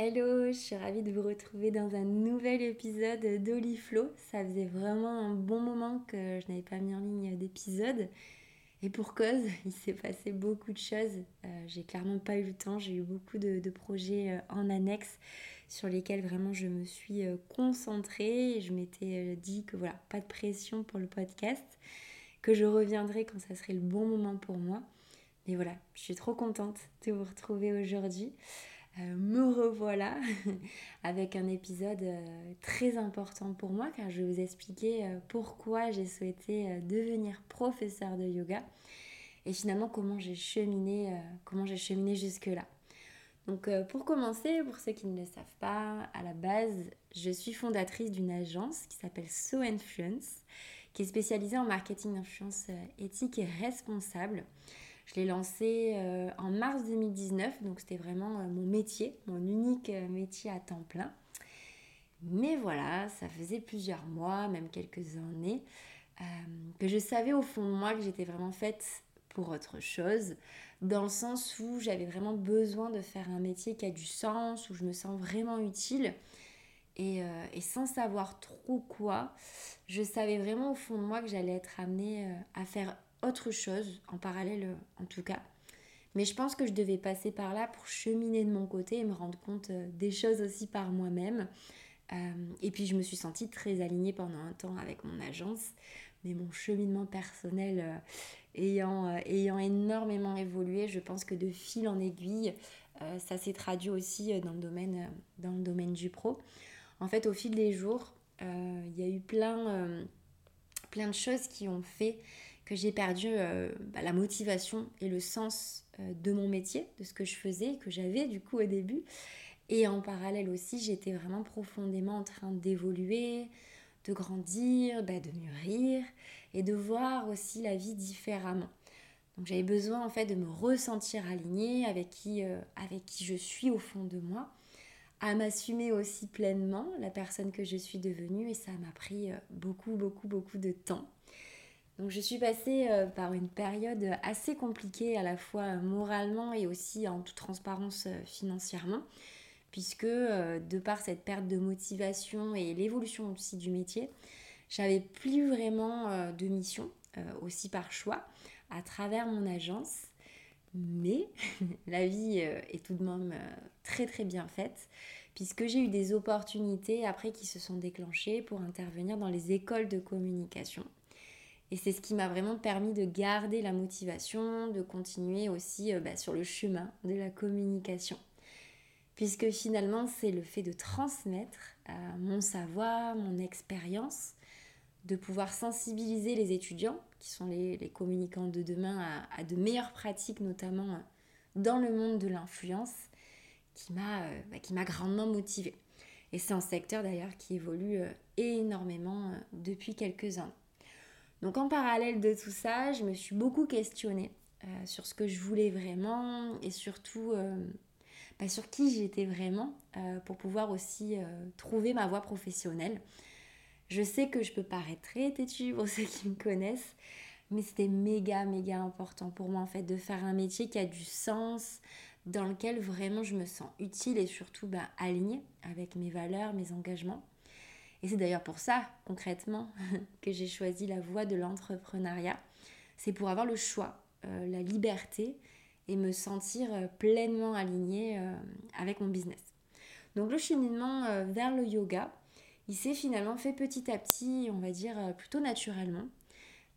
Hello, je suis ravie de vous retrouver dans un nouvel épisode d'Oliflow. Ça faisait vraiment un bon moment que je n'avais pas mis en ligne d'épisode. Et pour cause, il s'est passé beaucoup de choses. Euh, j'ai clairement pas eu le temps. J'ai eu beaucoup de, projets euh, en annexe sur lesquels vraiment je me suis euh, concentrée. Je m'étais dit que voilà, pas de pression pour le podcast, que je reviendrai quand ça serait le bon moment pour moi. Mais voilà, je suis trop contente de vous retrouver aujourd'hui. Euh, me revoilà avec un épisode euh, très important pour moi car je vais vous expliquer euh, pourquoi j'ai souhaité devenir professeur de yoga et finalement comment j'ai cheminé, comment j'ai cheminé jusque-là. Donc pour commencer, pour ceux qui ne le savent pas, à la base, je suis fondatrice d'une agence qui s'appelle So Influence, qui est spécialisée en marketing d'influence éthique et responsable. Je l'ai lancé euh, en mars 2019, donc c'était vraiment euh, mon métier, mon unique euh, métier à temps plein. Mais voilà, ça faisait plusieurs mois, même quelques années, que je savais au fond de moi que j'étais vraiment faite pour autre chose, dans le sens où j'avais vraiment besoin de faire un métier qui a du sens, où je me sens vraiment utile. Et, et sans savoir trop quoi, je savais vraiment au fond de moi que j'allais être amenée à faire autre chose, en parallèle euh, en tout cas. Mais je pense que je devais passer par là pour cheminer de mon côté et me rendre compte euh, des choses aussi par moi-même. Euh, et puis je me suis sentie très alignée pendant un temps avec mon agence, mais mon cheminement personnel ayant, ayant énormément évolué, je pense que de fil en aiguille, ça s'est traduit aussi dans le, domaine, dans le domaine du pro. En fait, au fil des jours, il y a eu plein, plein de choses qui ont fait que j'ai perdu euh, bah, la motivation et le sens euh, de mon métier, de ce que je faisais, que j'avais du coup au début. Et en parallèle aussi, j'étais vraiment profondément en train d'évoluer, de grandir, bah, de mûrir et de voir aussi la vie différemment. Donc j'avais besoin en fait de me ressentir alignée avec qui, euh, avec qui je suis au fond de moi, à m'assumer aussi pleinement la personne que je suis devenue et ça m'a pris beaucoup beaucoup beaucoup de temps. Donc je suis passée euh, par une période assez compliquée à la fois moralement et aussi en toute transparence euh, financièrement, puisque euh, de par cette perte de motivation et l'évolution aussi du métier, j'avais plus vraiment de mission, aussi par choix, à travers mon agence. Mais la vie est tout de même très très bien faite, puisque j'ai eu des opportunités après qui se sont déclenchées pour intervenir dans les écoles de communication et c'est ce qui m'a vraiment permis de garder la motivation, de continuer aussi euh, bah, sur le chemin de la communication. Puisque finalement, c'est le fait de transmettre euh, mon savoir, mon expérience, de pouvoir sensibiliser les étudiants, qui sont les, communicants de demain, à, de meilleures pratiques, notamment euh, dans le monde de l'influence, qui m'a bah, grandement motivée. Et c'est un secteur d'ailleurs qui évolue énormément depuis quelques années. Donc en parallèle de tout ça, je me suis beaucoup questionnée euh, sur ce que je voulais vraiment et surtout euh, bah, sur qui j'étais vraiment euh, pour pouvoir aussi trouver ma voie professionnelle. Je sais que je peux paraître très têtue pour ceux qui me connaissent, mais c'était méga méga important pour moi en fait de faire un métier qui a du sens, dans lequel vraiment je me sens utile et surtout bah, alignée avec mes valeurs, mes engagements. Et c'est d'ailleurs pour ça, concrètement, que j'ai choisi la voie de l'entrepreneuriat. C'est pour avoir le choix, euh, la liberté et me sentir euh, pleinement alignée euh, avec mon business. Donc le cheminement vers le yoga, il s'est finalement fait petit à petit, on va dire plutôt naturellement.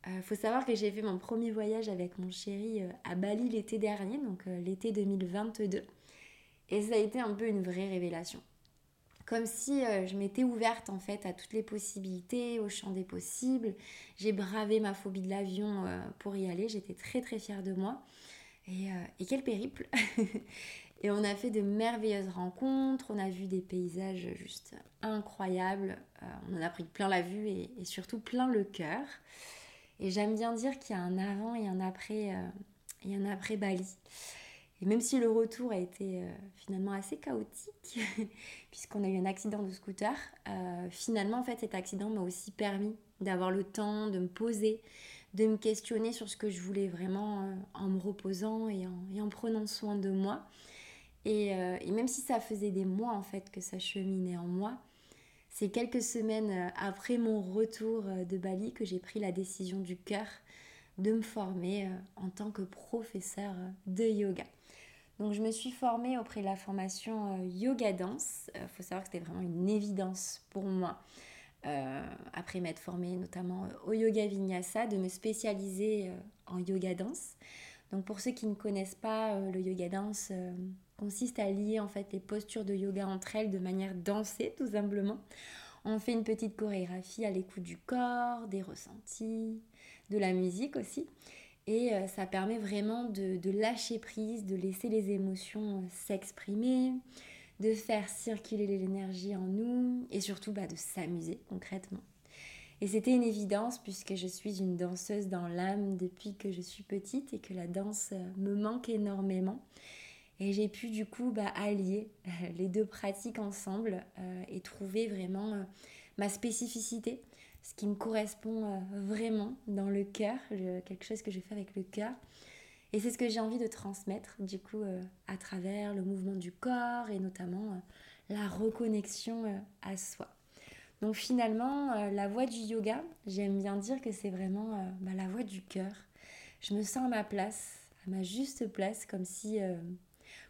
Il faut savoir que j'ai fait mon premier voyage avec mon chéri à Bali l'été dernier, donc l'été 2022. Et ça a été un peu une vraie révélation comme si euh, je m'étais ouverte en fait à toutes les possibilités, au champ des possibles. J'ai bravé ma phobie de l'avion euh, pour y aller, j'étais très très fière de moi. Et, et quel périple Et on a fait de merveilleuses rencontres, on a vu des paysages juste incroyables, on en a pris plein la vue et, et surtout plein le cœur. Et j'aime bien dire qu'il y a un avant et un après, et un après Bali. Et même si le retour a été euh, finalement assez chaotique, puisqu'on a eu un accident de scooter, euh, finalement, en fait, cet accident m'a aussi permis d'avoir le temps de me poser, de me questionner sur ce que je voulais vraiment euh, en me reposant et en, prenant soin de moi. Et, et, même si ça faisait des mois, en fait, que ça cheminait en moi, c'est quelques semaines après mon retour de Bali que j'ai pris la décision du cœur de me former en tant que professeur de yoga. Donc je me suis formée auprès de la formation euh, Yoga Danse. Il euh, faut savoir que c'était vraiment une évidence pour moi, euh, après m'être formée notamment au Yoga Vinyasa, de me spécialiser en Yoga Danse. Donc pour ceux qui ne connaissent pas, le Yoga Danse consiste à lier en fait les postures de yoga entre elles de manière dansée tout simplement. On fait une petite chorégraphie à l'écoute du corps, des ressentis, de la musique aussi. Et euh, ça permet vraiment de, lâcher prise, de laisser les émotions euh, s'exprimer, de faire circuler l'énergie en nous et surtout bah, de s'amuser concrètement. Et c'était une évidence puisque je suis une danseuse dans l'âme depuis que je suis petite et que la danse euh, me manque énormément. Et j'ai pu du coup bah, allier les deux pratiques ensemble et trouver vraiment ma spécificité ce qui me correspond euh, vraiment dans le cœur, quelque chose que je fais avec le cœur. Et c'est ce que j'ai envie de transmettre, du coup, euh, à travers le mouvement du corps et notamment euh, la reconnexion à soi. Donc finalement, la voie du yoga, j'aime bien dire que c'est vraiment bah, la voie du cœur. Je me sens à ma place, à ma juste place, comme si,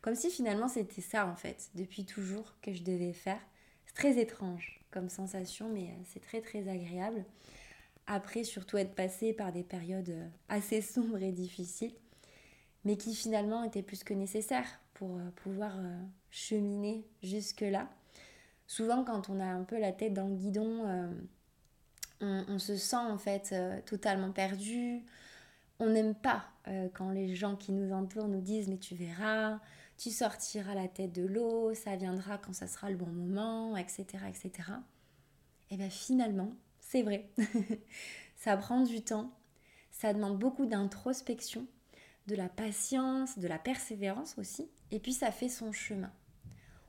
comme si finalement c'était ça en fait, depuis toujours que je devais faire. Très étrange comme sensation, mais euh, c'est très très agréable. Après, surtout être passé par des périodes euh, assez sombres et difficiles, mais qui finalement étaient plus que nécessaires pour euh, pouvoir cheminer jusque-là. Souvent, quand on a un peu la tête dans le guidon, on, se sent en fait totalement perdu. On n'aime pas quand les gens qui nous entourent nous disent mais tu verras, tu sortiras la tête de l'eau, ça viendra quand ça sera le bon moment, etc. etc. Et bien finalement, c'est vrai. ça prend du temps, ça demande beaucoup d'introspection, de la patience, de la persévérance aussi, et puis ça fait son chemin.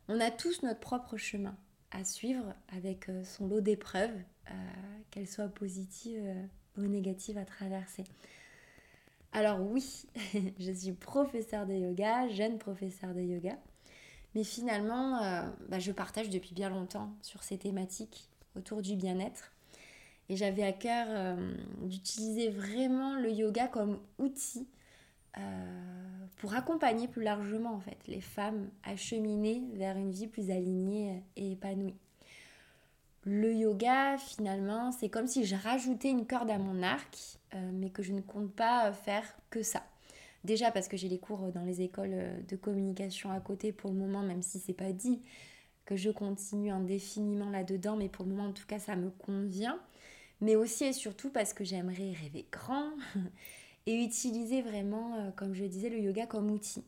On a tous notre propre chemin à suivre avec euh, son lot d'épreuves, euh, qu'elles soient positives euh, ou négatives à traverser. Alors oui, je suis professeur de yoga, jeune professeur de yoga, mais finalement, euh, bah, je partage depuis bien longtemps sur ces thématiques autour du bien-être. Et j'avais à cœur euh, d'utiliser vraiment le yoga comme outil euh, pour accompagner plus largement en fait les femmes à cheminer vers une vie plus alignée et épanouie. Le yoga, finalement, c'est comme si je rajoutais une corde à mon arc, euh, mais que je ne compte pas faire que ça. Déjà parce que j'ai les cours dans les écoles de communication à côté pour le moment, même si c'est pas dit que je continue indéfiniment là-dedans, mais pour le moment en tout cas ça me convient. Mais aussi et surtout parce que j'aimerais rêver grand et utiliser vraiment, euh, comme je disais, le yoga comme outil.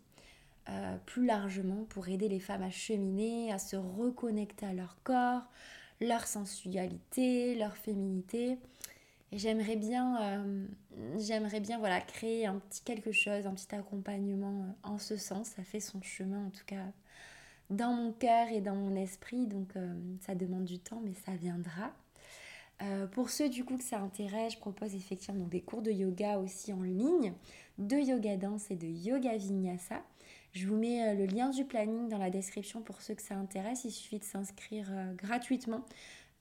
Euh, plus largement pour aider les femmes à cheminer, à se reconnecter à leur corps, leur sensualité, leur féminité. Et j'aimerais bien, euh, j'aimerais bien voilà, créer un petit quelque chose, un petit accompagnement euh, en ce sens. Ça fait son chemin en tout cas dans mon cœur et dans mon esprit. Donc euh, ça demande du temps, mais ça viendra. pour ceux du coup que ça intéresse, je propose effectivement des cours de yoga aussi en ligne, de yoga danse et de yoga vinyasa. Je vous mets euh, le lien du planning dans la description pour ceux que ça intéresse. Il suffit de s'inscrire euh, gratuitement,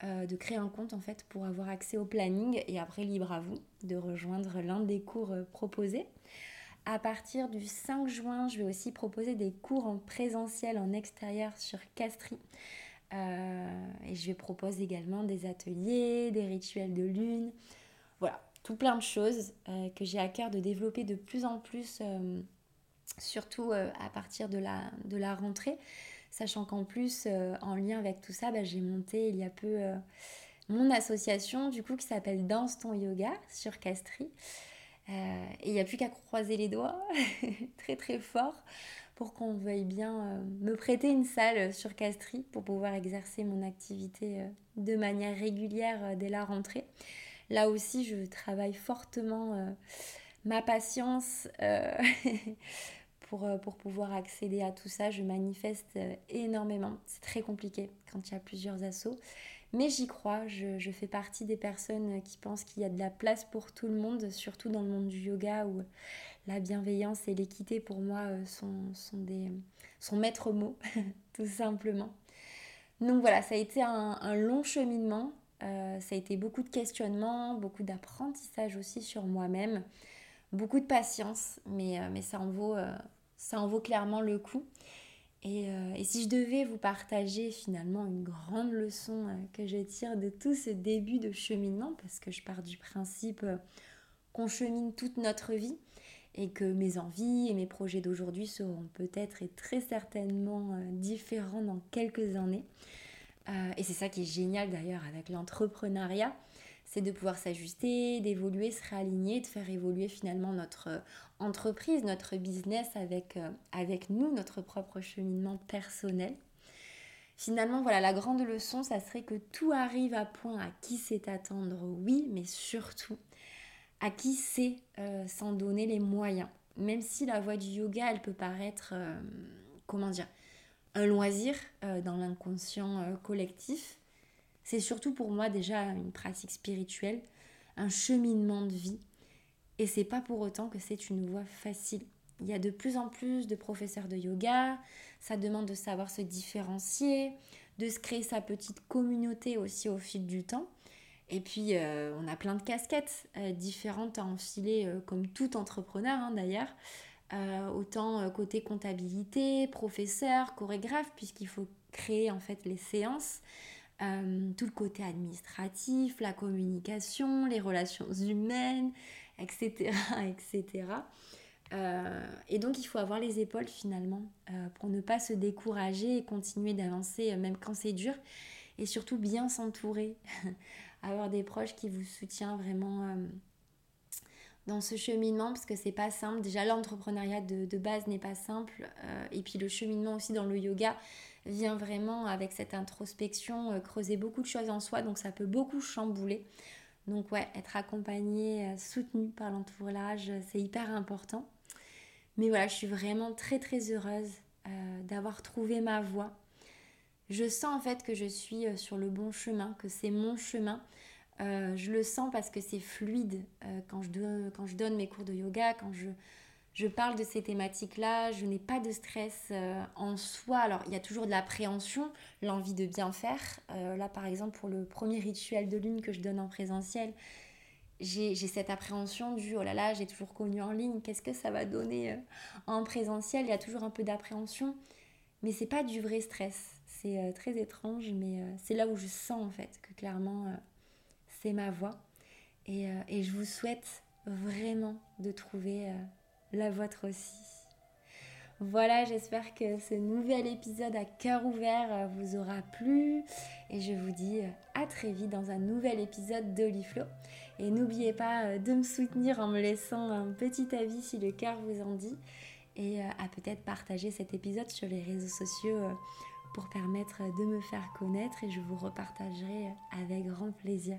euh, de créer un compte en fait pour avoir accès au planning et après libre à vous de rejoindre l'un des cours proposés. À partir du 5 juin, je vais aussi proposer des cours en présentiel en extérieur sur Castries. et je vais proposer également des ateliers, des rituels de lune. Voilà, tout plein de choses que j'ai à cœur de développer de plus en plus surtout euh, à partir de la, de la rentrée, sachant qu'en plus, euh, en lien avec tout ça, bah, j'ai monté il y a peu euh, mon association du coup qui s'appelle Danse ton yoga sur Castries. et il n'y a plus qu'à croiser les doigts très très fort pour qu'on veuille bien me prêter une salle sur Castries pour pouvoir exercer mon activité de manière régulière dès la rentrée. Là aussi, je travaille fortement ma patience Euh, pour, pouvoir accéder à tout ça. Je manifeste euh, énormément. C'est très compliqué quand il y a plusieurs assauts. Mais j'y crois, je, fais partie des personnes qui pensent qu'il y a de la place pour tout le monde, surtout dans le monde du yoga où la bienveillance et l'équité pour moi euh, sont, sont, des, sont maîtres mots, tout simplement. Donc voilà, ça a été un, long cheminement, ça a été beaucoup de questionnements, beaucoup d'apprentissage aussi sur moi-même, beaucoup de patience, mais, mais ça en vaut ça en vaut clairement le coup. Euh, et, si je devais vous partager finalement une grande leçon euh, que je tire de tout ce début de cheminement, parce que je pars du principe euh, qu'on chemine toute notre vie et que mes envies et mes projets d'aujourd'hui seront peut-être et très certainement différents dans quelques années. et c'est ça qui est génial d'ailleurs avec l'entrepreneuriat, c'est de pouvoir s'ajuster, d'évoluer, se réaligner, de faire évoluer finalement notre euh, entreprise, notre business avec, euh, avec nous, notre propre cheminement personnel. Finalement, voilà, la grande leçon, ça serait que tout arrive à point à qui sait attendre, oui, mais surtout à qui sait euh, s'en donner les moyens? Même si la voie du yoga, elle peut paraître, comment dire, un loisir dans l'inconscient collectif, c'est surtout pour moi déjà une pratique spirituelle, un cheminement de vie. Et c'est pas pour autant que c'est une voie facile. Il y a de plus en plus de professeurs de yoga, ça demande de savoir se différencier, de se créer sa petite communauté aussi au fil du temps. Et puis, euh, on a plein de casquettes euh, différentes à enfiler, euh, comme tout entrepreneur hein, d'ailleurs. autant côté comptabilité, professeur, chorégraphe, puisqu'il faut créer en fait les séances. Euh, tout le côté administratif, la communication, les relations humaines, etc. etc. Euh, et donc il faut avoir les épaules finalement euh, pour ne pas se décourager et continuer d'avancer même quand c'est dur. Et surtout bien s'entourer, avoir des proches qui vous soutiennent vraiment dans ce cheminement parce que c'est pas simple. Déjà l'entrepreneuriat de, de, base n'est pas simple. et puis le cheminement aussi dans le yoga, vient vraiment avec cette introspection euh, creuser beaucoup de choses en soi, donc ça peut beaucoup chambouler. Donc ouais, être accompagné, euh, soutenu par l'entourage, euh, c'est hyper important. Mais voilà, je suis vraiment très très heureuse d'avoir trouvé ma voie. Je sens en fait que je suis sur le bon chemin, que c'est mon chemin. je le sens parce que c'est fluide quand, je quand je donne mes cours de yoga, quand je, je parle de ces thématiques-là, je n'ai pas de stress euh, en soi. Alors, il y a toujours de l'appréhension, l'envie de bien faire. Euh, là, par exemple, pour le premier rituel de lune que je donne en présentiel, j'ai cette appréhension du oh là là, j'ai toujours connu en ligne, qu'est-ce que ça va donner euh, en présentiel? Il y a toujours un peu d'appréhension, mais c'est pas du vrai stress. C'est très étrange, mais c'est là où je sens en fait que clairement c'est ma voix. Et, et, je vous souhaite vraiment de trouver la vôtre aussi. Voilà, j'espère que ce nouvel épisode à cœur ouvert euh, vous aura plu et je vous dis euh, à très vite dans un nouvel épisode d'Oliflo. Et n'oubliez pas euh, de me soutenir en me laissant un petit avis si le cœur vous en dit et à peut-être partager cet épisode sur les réseaux sociaux pour permettre de me faire connaître et je vous repartagerai avec grand plaisir.